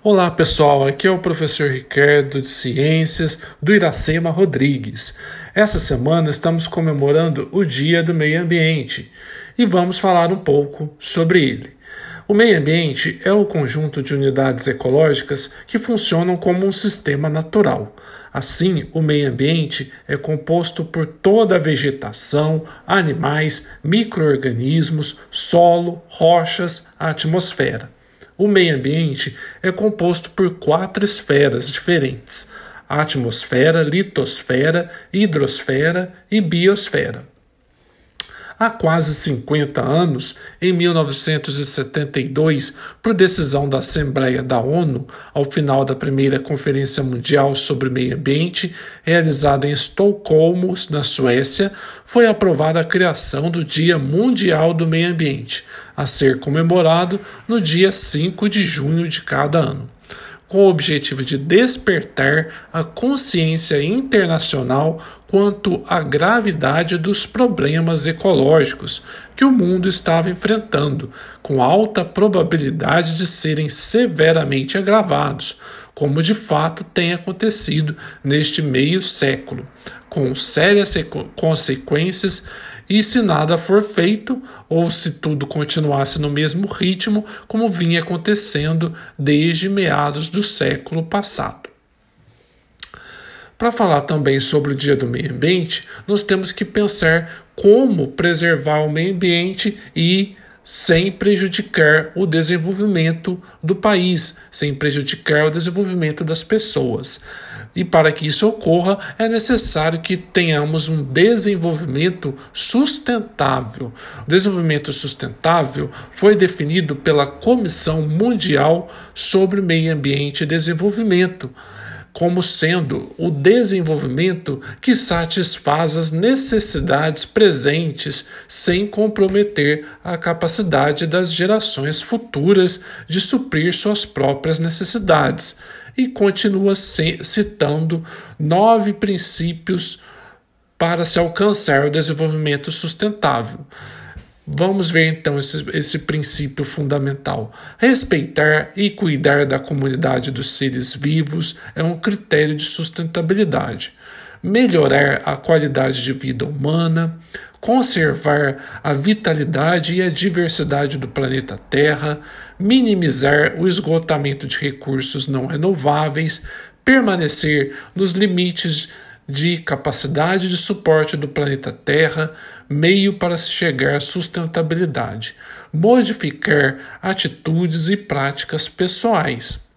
Olá pessoal, aqui é o professor Ricardo de Ciências do Iracema Rodrigues. Essa semana estamos comemorando o Dia do Meio Ambiente e vamos falar um pouco sobre ele. O meio ambiente é o conjunto de unidades ecológicas que funcionam como um sistema natural. Assim, o meio ambiente é composto por toda a vegetação, animais, microorganismos, solo, rochas, atmosfera. O meio ambiente é composto por quatro esferas diferentes: atmosfera, litosfera, hidrosfera e biosfera. Há quase 50 anos, em 1972, por decisão da Assembleia da ONU, ao final da primeira Conferência Mundial sobre Meio Ambiente, realizada em Estocolmo, na Suécia, foi aprovada a criação do Dia Mundial do Meio Ambiente, a ser comemorado no dia 5 de junho de cada ano com o objetivo de despertar a consciência internacional quanto à gravidade dos problemas ecológicos que o mundo estava enfrentando, com alta probabilidade de serem severamente agravados, como de fato tem acontecido neste meio século, com sérias consequências e se nada for feito, ou se tudo continuasse no mesmo ritmo como vinha acontecendo desde meados do século passado. Para falar também sobre o Dia do Meio Ambiente, nós temos que pensar como preservar o meio ambiente e sem prejudicar o desenvolvimento do país, sem prejudicar o desenvolvimento das pessoas. E para que isso ocorra, é necessário que tenhamos um desenvolvimento sustentável. O desenvolvimento sustentável foi definido pela Comissão Mundial sobre Meio Ambiente e Desenvolvimento como sendo o desenvolvimento que satisfaz as necessidades presentes sem comprometer a capacidade das gerações futuras de suprir suas próprias necessidades. E continua citando nove princípios para se alcançar o desenvolvimento sustentável. Vamos ver então esse, esse princípio fundamental. Respeitar e cuidar da comunidade dos seres vivos é um critério de sustentabilidade. Melhorar a qualidade de vida humana, conservar a vitalidade e a diversidade do planeta Terra, minimizar o esgotamento de recursos não renováveis, permanecer nos limites de capacidade de suporte do planeta Terra, meio para se chegar à sustentabilidade, modificar atitudes e práticas pessoais.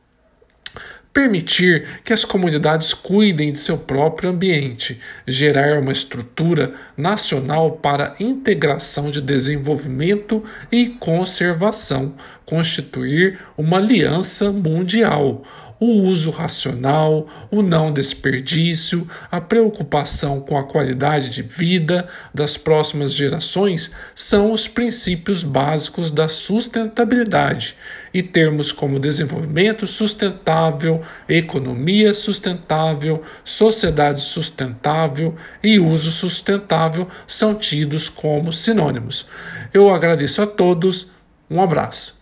Permitir que as comunidades cuidem de seu próprio ambiente, gerar uma estrutura nacional para integração de desenvolvimento e conservação, constituir uma aliança mundial, o uso racional, o não desperdício, a preocupação com a qualidade de vida das próximas gerações são os princípios básicos da sustentabilidade e termos como desenvolvimento sustentável, economia sustentável, sociedade sustentável e uso sustentável são tidos como sinônimos. Eu agradeço a todos, um abraço.